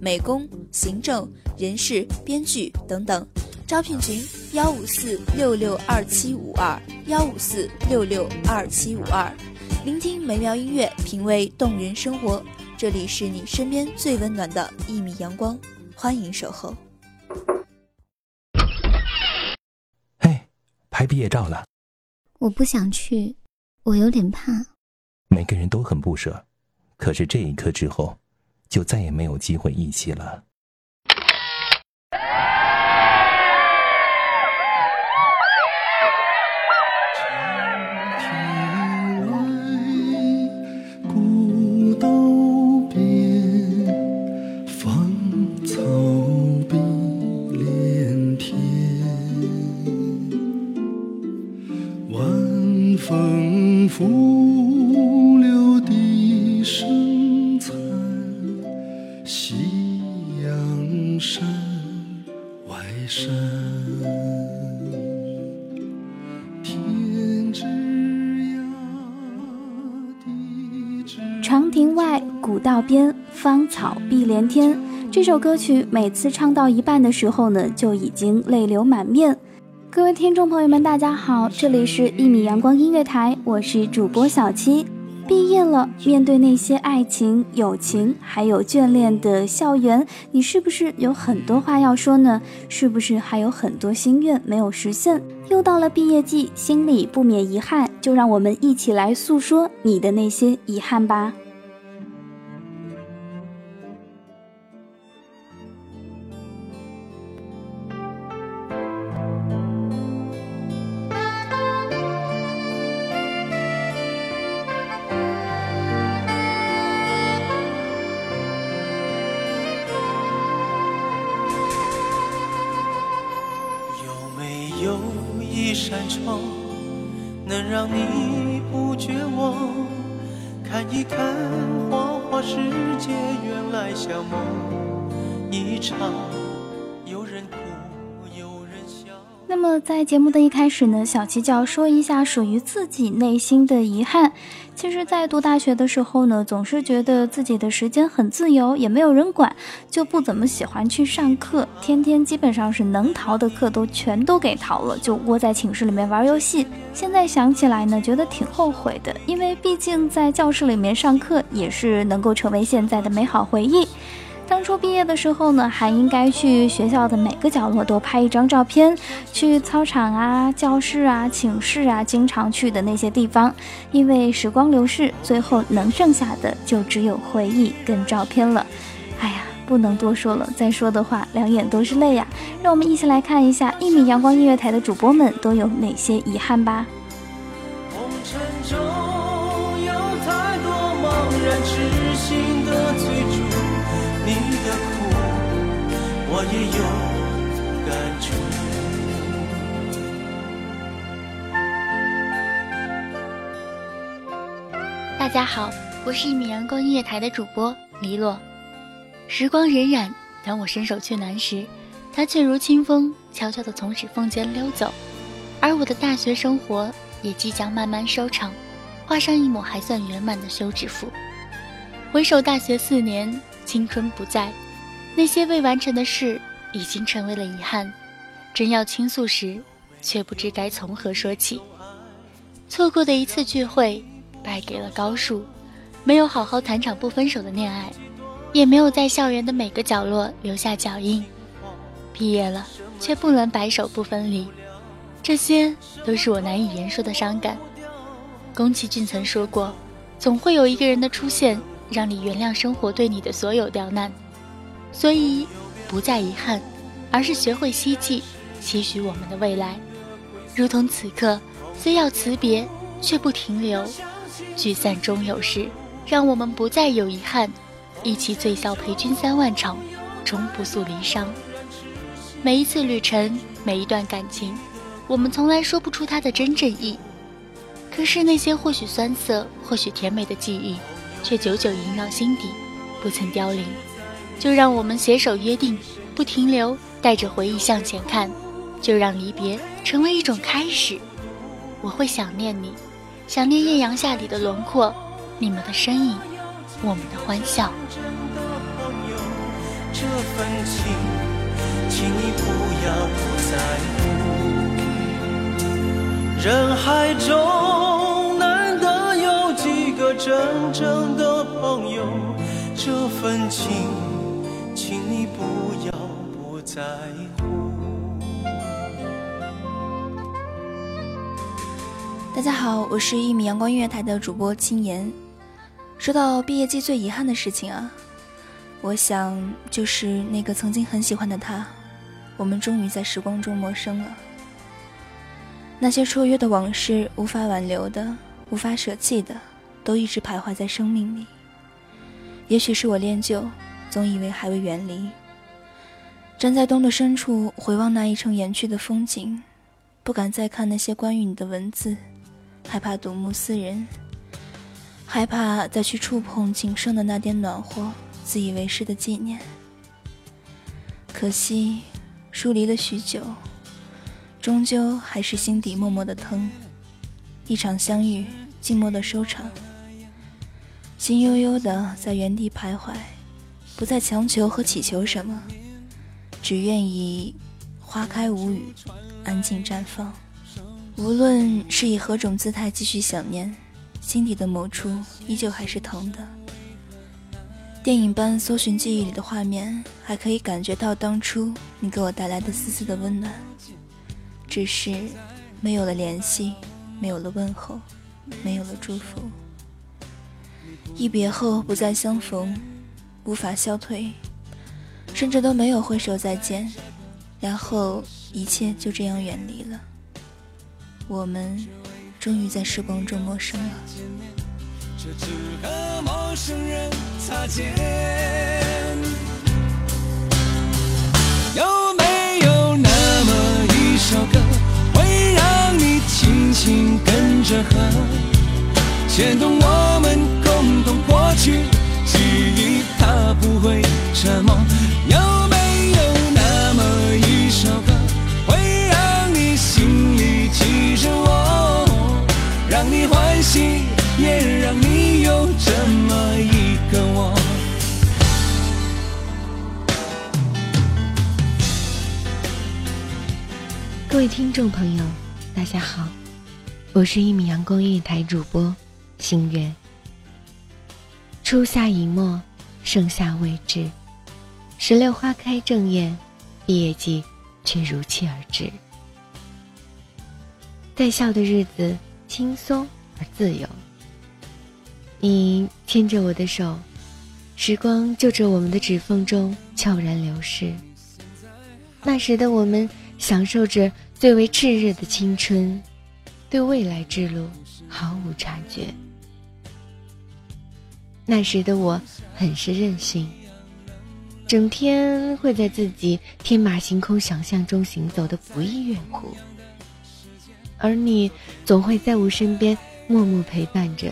美工、行政、人事、编剧等等。招聘群：幺五四六六二七五二幺五四六六二七五二。聆听美妙音乐，品味动人生活。这里是你身边最温暖的一米阳光，欢迎守候。嘿，拍毕业照了，我不想去，我有点怕。每个人都很不舍，可是这一刻之后，就再也没有机会一起了。长亭外，古道边，芳草碧连天。这首歌曲每次唱到一半的时候呢，就已经泪流满面。各位听众朋友们，大家好，这里是一米阳光音乐台，我是主播小七。毕业了，面对那些爱情、友情，还有眷恋的校园，你是不是有很多话要说呢？是不是还有很多心愿没有实现？又到了毕业季，心里不免遗憾，就让我们一起来诉说你的那些遗憾吧。那么在节目的一开始呢，小七就要说一下属于自己内心的遗憾。其实，在读大学的时候呢，总是觉得自己的时间很自由，也没有人管，就不怎么喜欢去上课，天天基本上是能逃的课都全都给逃了，就窝在寝室里面玩游戏。现在想起来呢，觉得挺后悔的，因为毕竟在教室里面上课也是能够成为现在的美好回忆。当初毕业的时候呢，还应该去学校的每个角落都拍一张照片，去操场啊、教室啊、寝室啊，经常去的那些地方。因为时光流逝，最后能剩下的就只有回忆跟照片了。哎呀，不能多说了，再说的话两眼都是泪呀。让我们一起来看一下一米阳光音乐台的主播们都有哪些遗憾吧。红尘中有太多茫然痴心的追我也有。大家好，我是一米阳光音乐台的主播黎洛。时光荏苒，当我伸手去拿时，它却如清风，悄悄地从指缝间溜走。而我的大学生活也即将慢慢收场，画上一抹还算圆满的休止符。回首大学四年，青春不在，那些未完成的事已经成为了遗憾。真要倾诉时，却不知该从何说起。错过的一次聚会，败给了高数；没有好好谈场不分手的恋爱，也没有在校园的每个角落留下脚印。毕业了，却不能白首不分离，这些都是我难以言说的伤感。宫崎骏曾说过：“总会有一个人的出现，让你原谅生活对你的所有刁难。”所以，不再遗憾，而是学会希冀，期许我们的未来。如同此刻，虽要辞别，却不停留。聚散终有时，让我们不再有遗憾，一起醉笑陪君三万场，终不诉离殇。每一次旅程，每一段感情，我们从来说不出它的真正意。可是那些或许酸涩，或许甜美的记忆，却久久萦绕心底，不曾凋零。就让我们携手约定，不停留，带着回忆向前看。就让离别成为一种开始。我会想念你，想念艳阳下里的轮廓，你们的身影，我们的欢笑。这份情，请你不要不在乎。人海中难得有几个真正的朋友，这份情，在乎。大家好，我是一米阳光音乐台的主播青言。说到毕业季最遗憾的事情啊，我想就是那个曾经很喜欢的他，我们终于在时光中陌生了。那些绰约的往事，无法挽留的，无法舍弃的，都一直徘徊在生命里。也许是我恋旧，总以为还未远离。站在冬的深处，回望那一程远去的风景，不敢再看那些关于你的文字。害怕睹物思人，害怕再去触碰仅剩的那点暖和，自以为是的纪念。可惜，疏离了许久，终究还是心底默默的疼。一场相遇，静默的收场，心悠悠的在原地徘徊，不再强求和祈求什么，只愿意花开无语，安静绽放。无论是以何种姿态继续想念，心底的某处依旧还是疼的。电影般搜寻记忆里的画面，还可以感觉到当初你给我带来的丝丝的温暖。只是没有了联系，没有了问候，没有了祝福。一别后不再相逢，无法消退，甚至都没有挥手再见，然后一切就这样远离了。我们终于在时光中陌生了。这只和陌生人擦肩。有没有那么一首歌，会让你轻轻跟着和，牵动我们共同过去记忆，它不会沉默。有没有那么一首歌？会让你心里记着我，让你欢喜，也让你有这么一个我。各位听众朋友，大家好，我是一米阳光音乐台主播星月。初夏已末，盛夏未至，石榴花开正艳，毕业季却如期而至。在校的日子。轻松而自由。你牵着我的手，时光就着我们的指缝中悄然流逝。那时的我们享受着最为炽热的青春，对未来之路毫无察觉。那时的我很是任性，整天会在自己天马行空想象中行走的不亦乐乎。而你总会在我身边默默陪伴着，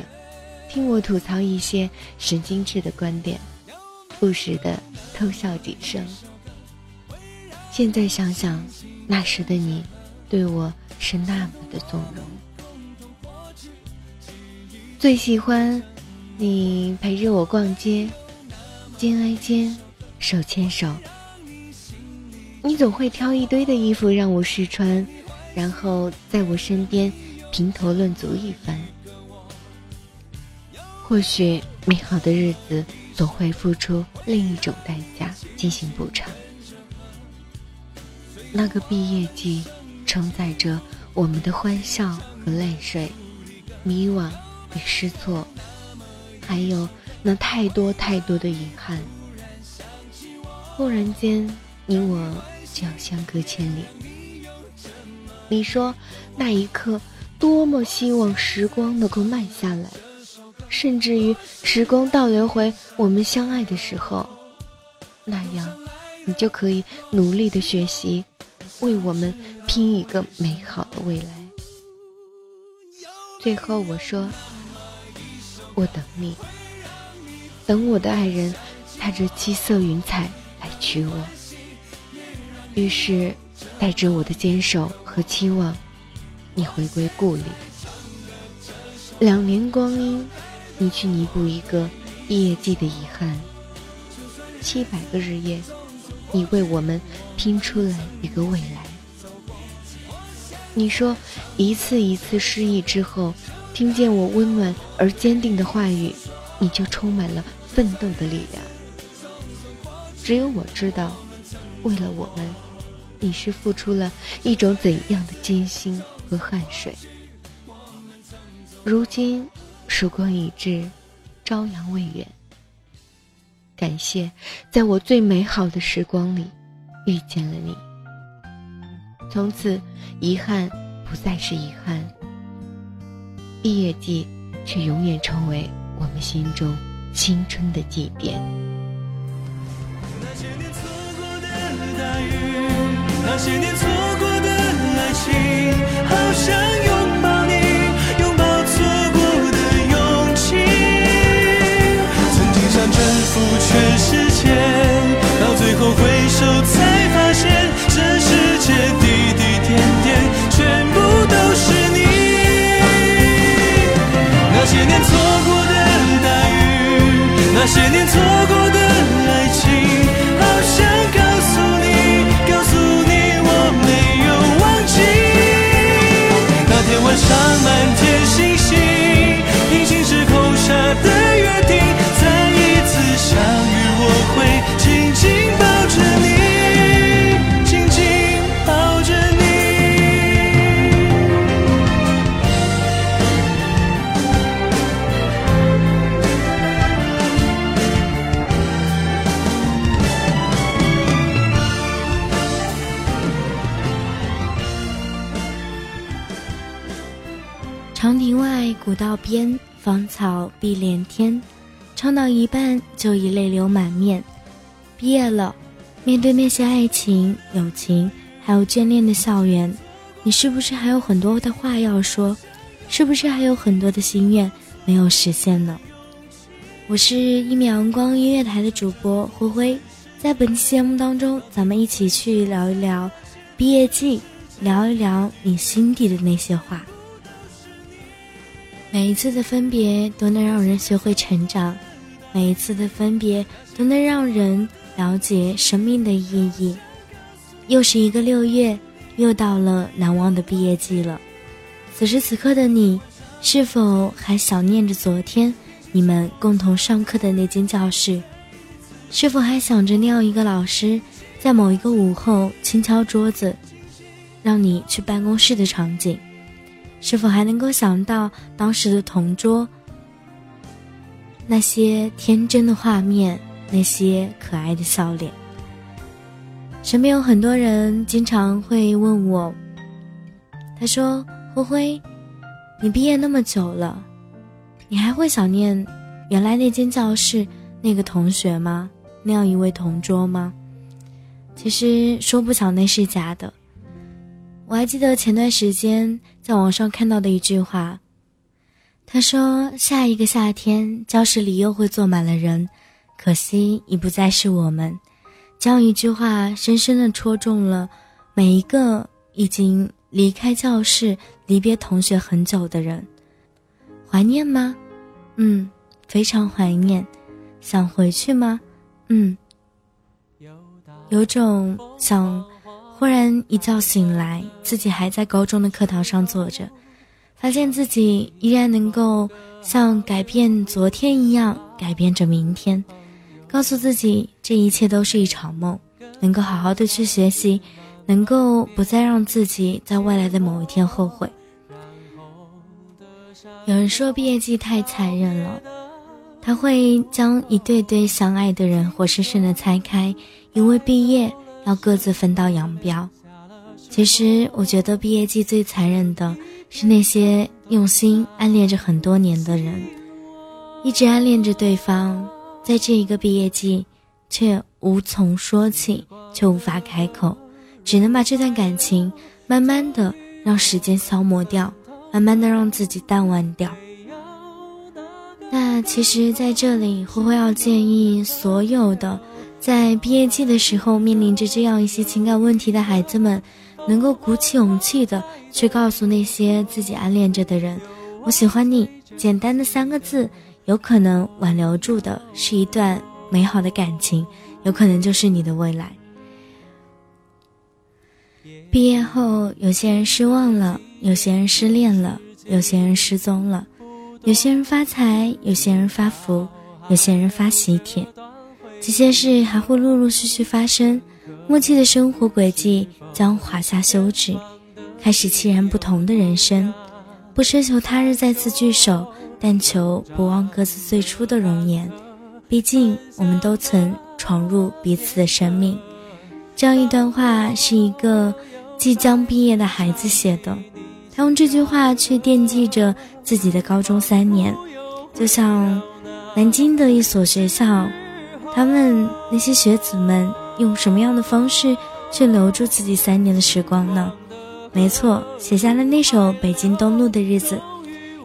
听我吐槽一些神经质的观点，不时的偷笑几声。现在想想，那时的你，对我是那么的纵容。最喜欢你陪着我逛街，肩挨肩，手牵手。你总会挑一堆的衣服让我试穿。然后在我身边评头论足一番。或许美好的日子总会付出另一种代价进行补偿。那个毕业季，承载着我们的欢笑和泪水，迷惘与失措，还有那太多太多的遗憾。忽然间，你我就要相隔千里。你说，那一刻多么希望时光能够慢下来。甚至于时光倒流回我们相爱的时候，那样，你就可以努力的学习，为我们拼一个美好的未来。最后我说，我等你，等我的爱人踏着七色云彩来娶我。于是，带着我的坚守和期望，你回归故里。两年光阴。你去弥补一个毕业季的遗憾，七百个日夜，你为我们拼出了一个未来。你说一次一次失意之后，听见我温暖而坚定的话语，你就充满了奋斗的力量。只有我知道，为了我们，你是付出了一种怎样的艰辛和汗水。如今。曙光已至，朝阳未远。感谢，在我最美好的时光里，遇见了你。从此，遗憾不再是遗憾，毕业季却永远成为我们心中青春的祭奠。那些年错过的大雨，那些年错过的爱情，好想拥抱你。拥抱错过的勇气。曾经想征服全世界，到最后回首才发现，这世界那些年错过的碧连天。唱到一半就已泪流满面，毕业了，面对那些爱情、友情，还有眷恋的校园，你是不是还有很多的话要说？是不是还有很多的心愿没有实现呢？我是一米阳光音乐台的主播灰灰，在本期节目当中，咱们一起去聊一聊毕业季，聊一聊你心底的那些话。每一次的分别都能让人学会成长，每一次的分别都能让人了解生命的意义。又是一个六月，又到了难忘的毕业季了。此时此刻的你，是否还想念着昨天你们共同上课的那间教室？是否还想着那样一个老师，在某一个午后轻敲桌子，让你去办公室的场景？是否还能够想到当时的同桌，那些天真的画面，那些可爱的笑脸？身边有很多人经常会问我，他说：“灰灰，你毕业那么久了，你还会想念原来那间教室那个同学吗？那样一位同桌吗？”其实说不想，那是假的。我还记得前段时间在网上看到的一句话，他说：“下一个夏天，教室里又会坐满了人，可惜已不再是我们。”这样一句话，深深的戳中了每一个已经离开教室、离别同学很久的人。怀念吗？嗯，非常怀念。想回去吗？嗯，有种想。忽然一觉醒来，自己还在高中的课堂上坐着，发现自己依然能够像改变昨天一样改变着明天，告诉自己这一切都是一场梦，能够好好的去学习，能够不再让自己在未来的某一天后悔。有人说毕业季太残忍了，他会将一对对相爱的人活生生的拆开，因为毕业要各自分道扬镳。其实我觉得毕业季最残忍的是那些用心暗恋着很多年的人，一直暗恋着对方，在这一个毕业季，却无从说起，却无法开口，只能把这段感情慢慢的让时间消磨掉，慢慢的让自己淡忘掉。那其实，在这里，灰灰要建议所有的在毕业季的时候面临着这样一些情感问题的孩子们。能够鼓起勇气的去告诉那些自己暗恋着的人，我喜欢你。简单的三个字，有可能挽留住的是一段美好的感情，有可能就是你的未来。毕业后，有些人失望了，有些人失恋了，有些人失踪了，有些人发财，有些人发福，有些人发喜帖，这些事还会陆陆续续发生。默契的生活轨迹将划下休止，开始凄然不同的人生。不奢求他日再次聚首，但求不忘各自最初的容颜。毕竟我们都曾闯入彼此的生命。这样一段话是一个即将毕业的孩子写的，他用这句话去惦记着自己的高中三年，就像南京的一所学校，他们那些学子们。用什么样的方式去留住自己三年的时光呢？没错，写下了那首《北京东路的日子》，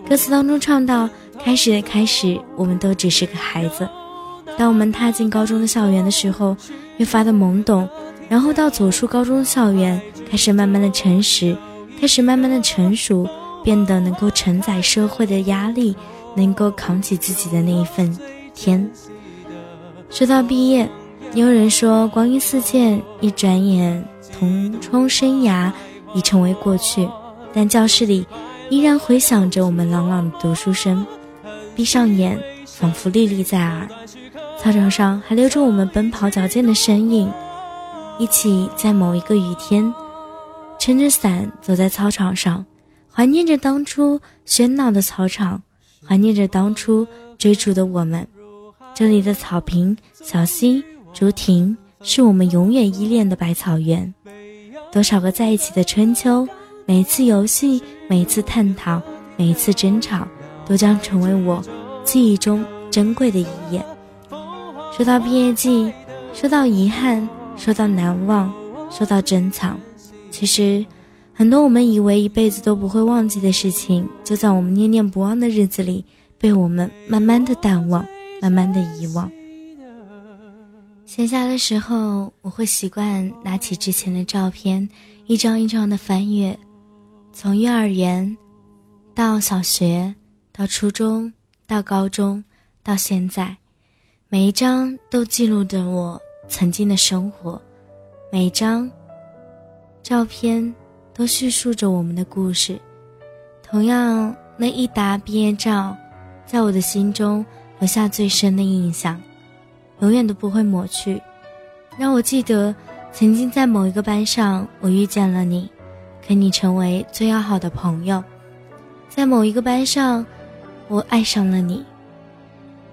歌词当中唱到：“开始的开始，我们都只是个孩子。当我们踏进高中的校园的时候，越发的懵懂，然后到走出高中校园，开始慢慢的诚实，开始慢慢的成熟，变得能够承载社会的压力，能够扛起自己的那一份天。说到毕业。”也有人说，光阴似箭，一转眼，同窗生涯已成为过去。但教室里依然回响着我们朗朗的读书声，闭上眼，仿佛历历在耳。操场上还留着我们奔跑矫健的身影，一起在某一个雨天，撑着伞走在操场上，怀念着当初喧闹的操场，怀念着当初追逐的我们。这里的草坪、小溪。竹亭是我们永远依恋的百草园，多少个在一起的春秋，每一次游戏，每一次探讨，每一次争吵，都将成为我记忆中珍贵的一页。说到毕业季，说到遗憾，说到难忘，说到珍藏，其实很多我们以为一辈子都不会忘记的事情，就在我们念念不忘的日子里，被我们慢慢的淡忘，慢慢的遗忘。闲暇的时候，我会习惯拿起之前的照片，一张一张的翻阅，从幼儿园，到小学，到初中，到高中，到现在，每一张都记录着我曾经的生活，每一张照片都叙述着我们的故事。同样，那一沓毕业照，在我的心中留下最深的印象。永远都不会抹去，让我记得曾经在某一个班上，我遇见了你，跟你成为最要好的朋友；在某一个班上，我爱上了你，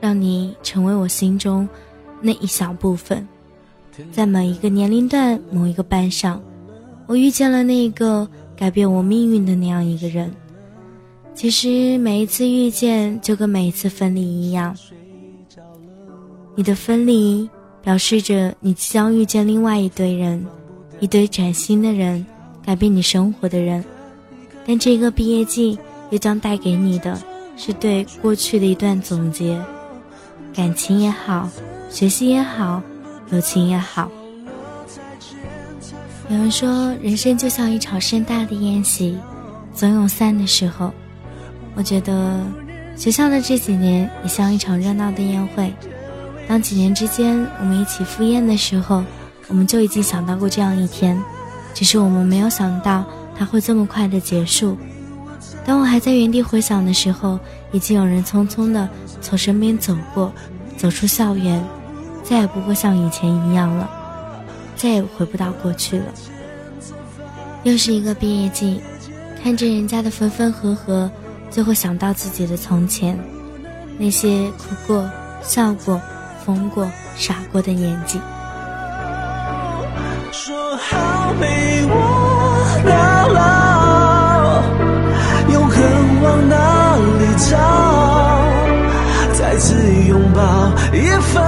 让你成为我心中那一小部分；在某一个年龄段、某一个班上，我遇见了那个改变我命运的那样一个人。其实每一次遇见，就跟每一次分离一样。你的分离，表示着你即将遇见另外一堆人，一堆崭新的人，改变你生活的人。但这个毕业季又将带给你的，是对过去的一段总结。感情也好，学习也好，友情也好。有人说，人生就像一场盛大的宴席，总有散的时候。我觉得，学校的这几年也像一场热闹的宴会。当几年之间我们一起赴宴的时候，我们就已经想到过这样一天，只是我们没有想到它会这么快的结束。当我还在原地回想的时候，已经有人匆匆的从身边走过，走出校园，再也不会像以前一样了，再也回不到过去了。又是一个毕业季，看着人家的分分合合，就会想到自己的从前，那些哭过、笑过、疯过、傻过的年纪。说好陪我到老，永恒往哪里找？再次拥抱，一分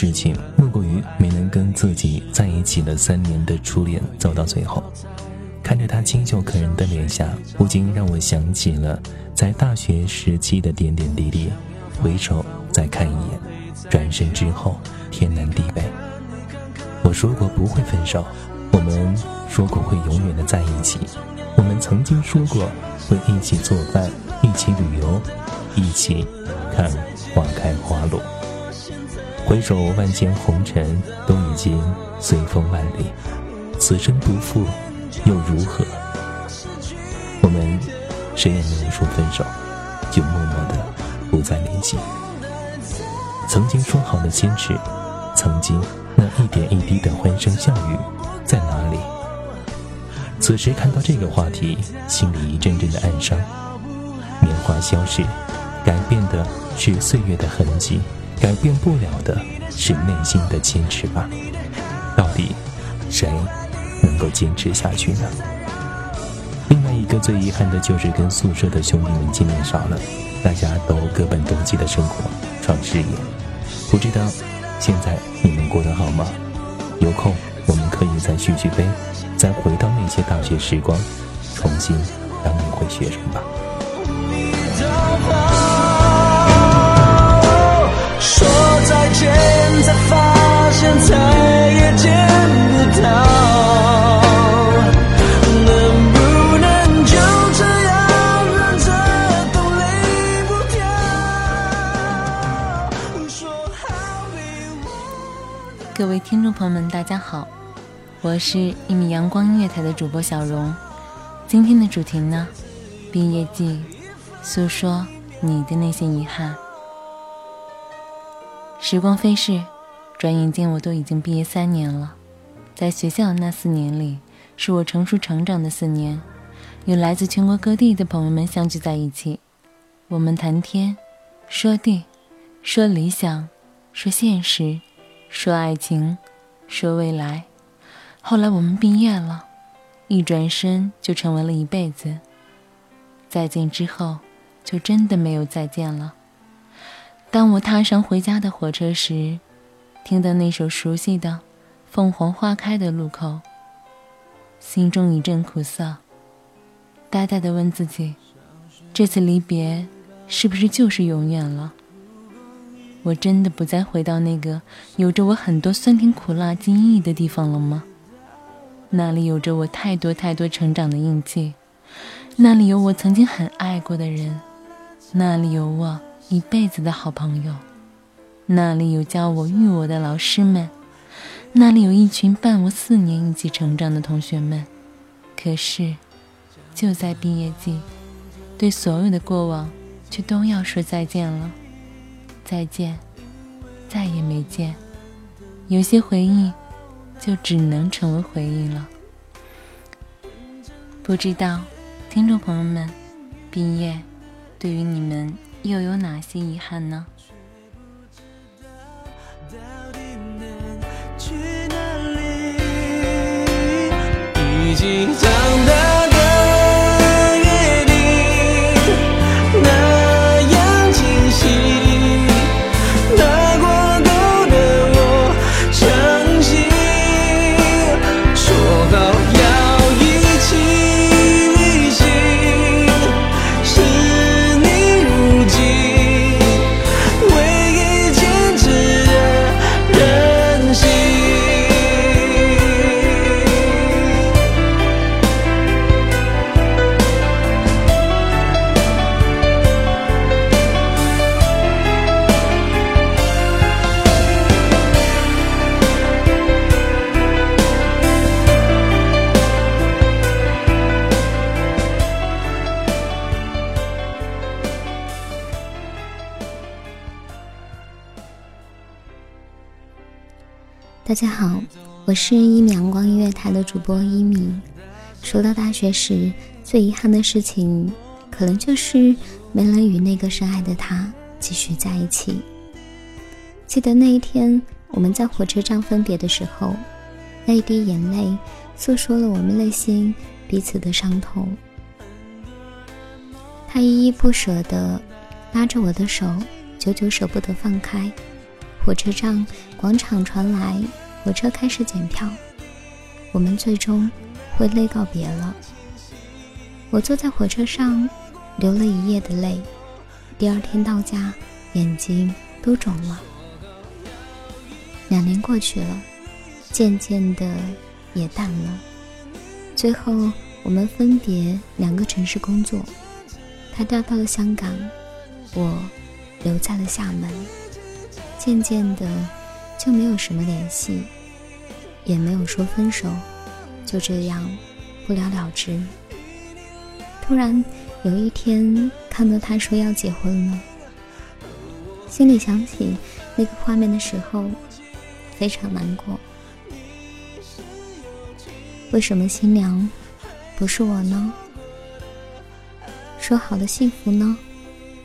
事情，莫过于没能跟自己在一起了三年的初恋走到最后。看着他清秀可人的脸颊，不禁让我想起了在大学时期的点点滴滴。回首再看一眼，转身之后天南地北。我说过不会分手，我们说过会永远的在一起，我们曾经说过会一起做饭，一起旅游，一起看花开花落。回首万千红尘，都已经随风万里，此生不负又如何？我们谁也没有说分手，就默默的不再联系。曾经说好的坚持，曾经那一点一滴的欢声笑语，在哪里？此时看到这个话题，心里一阵阵的暗伤。年华消逝，改变的是岁月的痕迹，改变不了的是内心的坚持吧。到底谁能够坚持下去呢？另外一个最遗憾的就是跟宿舍的兄弟们见面少了，大家都各奔东西的生活，闯事业。不知道现在你们过得好吗？有空我们可以再续续杯，再回到那些大学时光，重新当一回学生吧。再见，才发现再也见不到。各位听众朋友们，大家好，我是一米阳光音乐台的主播小荣。今天的主题呢，毕业季，诉说你的那些遗憾。时光飞逝，转眼间我都已经毕业三年了。在学校那四年里，是我成熟成长的四年，有来自全国各地的朋友们相聚在一起，我们谈天，说地，说理想，说现实，说爱情，说未来。后来我们毕业了，一转身就成为了一辈子。再见之后，就真的没有再见了。当我踏上回家的火车时，听到那首熟悉的《凤凰花开的路口》，心中一阵苦涩，呆呆地问自己：这次离别是不是就是永远了？我真的不再回到那个有着我很多酸甜苦辣记忆的地方了吗？那里有着我太多太多成长的印记，那里有我曾经很爱过的人，那里有我。一辈子的好朋友，那里有教我育我的老师们，那里有一群伴我四年一起成长的同学们。可是，就在毕业季，对所有的过往，却都要说再见了。再见，再也没见。有些回忆，就只能成为回忆了。不知道，听众朋友们，毕业，对于你们。又有哪些遗憾呢？已经长大大家好，我是一米阳光音乐台的主播一米。说到大学时最遗憾的事情，可能就是没能与那个深爱的他继续在一起。记得那一天我们在火车站分别的时候，那一滴眼泪诉说了我们内心彼此的伤痛。他依依不舍地拉着我的手，久久舍不得放开。火车站广场传来火车开始检票，我们最终会泪告别了。我坐在火车上，流了一夜的泪。第二天到家，眼睛都肿了。两年过去了，渐渐的也淡了。最后，我们分别两个城市工作，他调到了香港，我留在了厦门。渐渐的，就没有什么联系，也没有说分手，就这样不了了之。突然有一天看到他说要结婚了，心里想起那个画面的时候，非常难过。为什么新娘不是我呢？说好的幸福呢？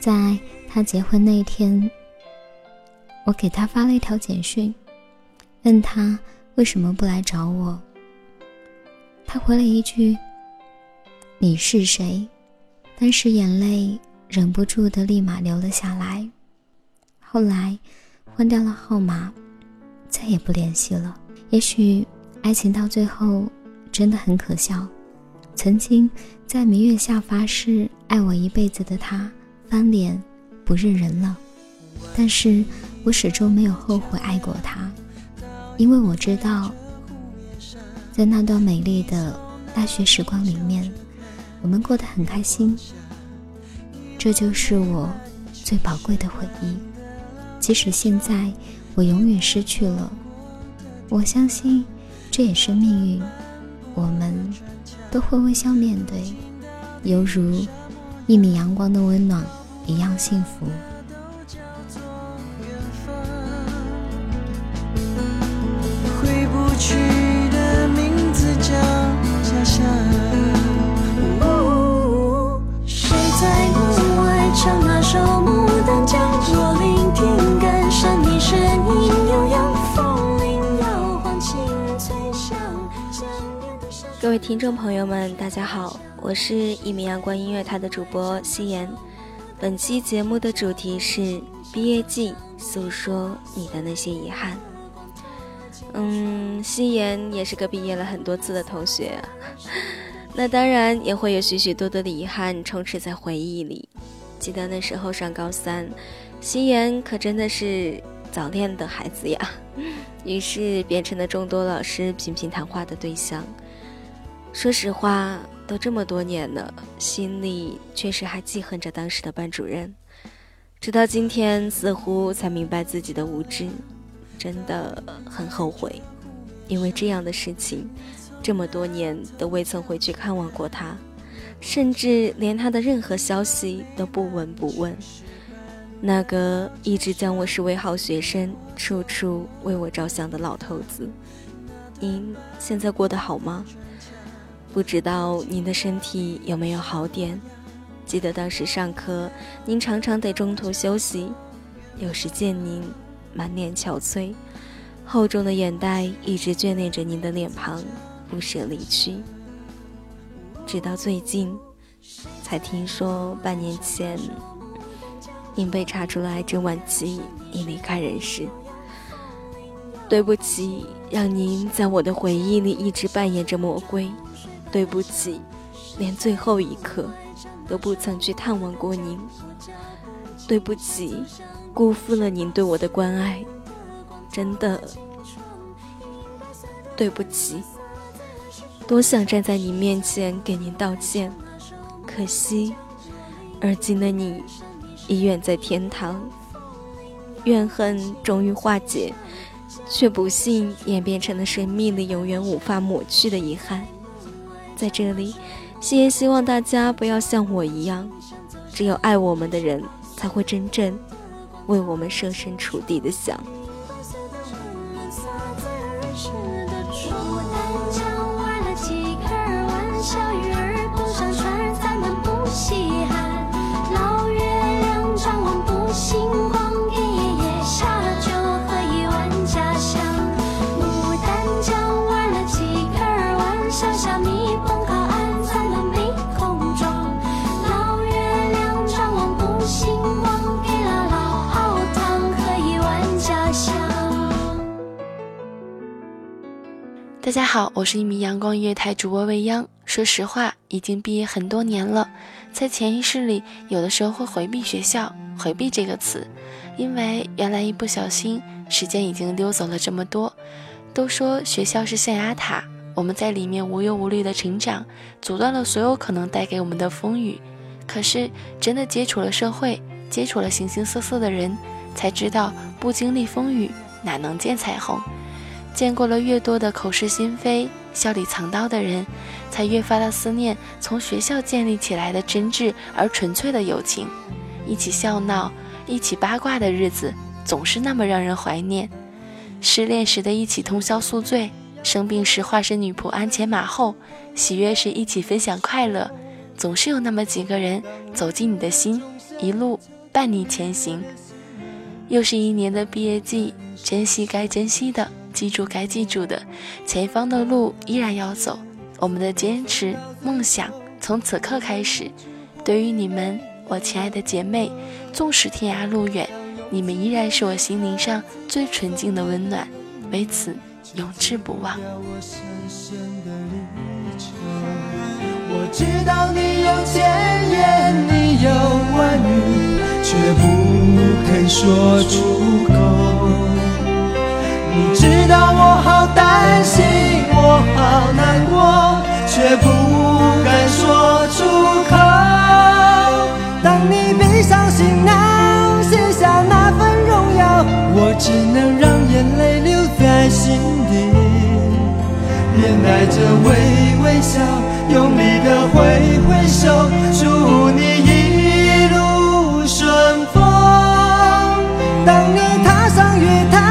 在他结婚那天。我给他发了一条简讯，问他为什么不来找我。他回了一句：“你是谁？”当时眼泪忍不住的立马流了下来。后来换掉了号码，再也不联系了。也许爱情到最后真的很可笑。曾经在明月下发誓爱我一辈子的他，翻脸不认人了。但是。我始终没有后悔爱过他，因为我知道，在那段美丽的大学时光里面，我们过得很开心。这就是我最宝贵的回忆。即使现在我永远失去了，我相信这也是命运。我们都会微笑面对，犹如一米阳光的温暖一样幸福。位听众朋友们，大家好，我是一米阳光音乐台的主播夕颜。本期节目的主题是毕业季，诉说你的那些遗憾。嗯，夕颜也是个毕业了很多次的同学，那当然也会有许许多多的遗憾充斥在回忆里。记得那时候上高三，夕颜可真的是早恋的孩子呀，于是变成了众多老师频频谈话的对象。说实话，都这么多年了，心里确实还记恨着当时的班主任。直到今天，似乎才明白自己的无知，真的很后悔。因为这样的事情，这么多年都未曾回去看望过他，甚至连他的任何消息都不闻不问。那个一直将我视为好学生、处处为我着想的老头子，您现在过得好吗？不知道您的身体有没有好点？记得当时上课，您常常得中途休息，有时见您满脸憔悴，厚重的眼袋一直眷恋着您的脸庞，不舍离去。直到最近，才听说半年前您被查出了癌症晚期，已离开人世。对不起，让您在我的回忆里一直扮演着魔鬼。对不起，连最后一刻都不曾去探望过您。对不起，辜负了您对我的关爱，真的对不起。多想站在你面前给您道歉，可惜，而今的你已远在天堂。怨恨终于化解，却不幸演变成了生命里永远无法抹去的遗憾。在这里，希言希望大家不要像我一样，只有爱我们的人才会真正为我们设身处地的想。大家好，我是一名阳光音乐台主播未央。说实话，已经毕业很多年了，在潜意识里，有的时候会回避学校，回避这个词，因为原来一不小心，时间已经溜走了这么多。都说学校是象牙塔，我们在里面无忧无虑的成长，阻断了所有可能带给我们的风雨。可是，真的接触了社会，接触了形形色色的人，才知道不经历风雨，哪能见彩虹。见过了越多的口是心非、笑里藏刀的人，才越发的思念从学校建立起来的真挚而纯粹的友情。一起笑闹、一起八卦的日子，总是那么让人怀念。失恋时的一起通宵宿醉，生病时化身女仆鞍前马后，喜悦时一起分享快乐，总是有那么几个人走进你的心，一路伴你前行。又是一年的毕业季，珍惜该珍惜的。记住该记住的，前方的路依然要走。我们的坚持梦想从此刻开始。对于你们，我亲爱的姐妹，纵使天涯路远，你们依然是我心灵上最纯净的温暖，为此永志不忘。我知道你有千言，你有万语，却不肯说出口。你知道我好担心，我好难过，却不敢说出口。当你背上行囊，卸下那份荣耀，我只能让眼泪留在心底，面带着微微笑，用力的挥挥手，祝你一路顺风。当你踏上月台。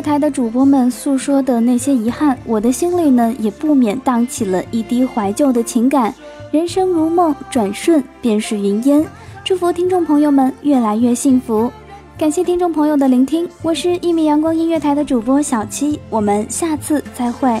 台的主播们诉说的那些遗憾，我的心里呢也不免荡起了一滴怀旧的情感。人生如梦，转瞬便是云烟。祝福听众朋友们越来越幸福。感谢听众朋友的聆听，我是一米阳光音乐台的主播小七，我们下次再会。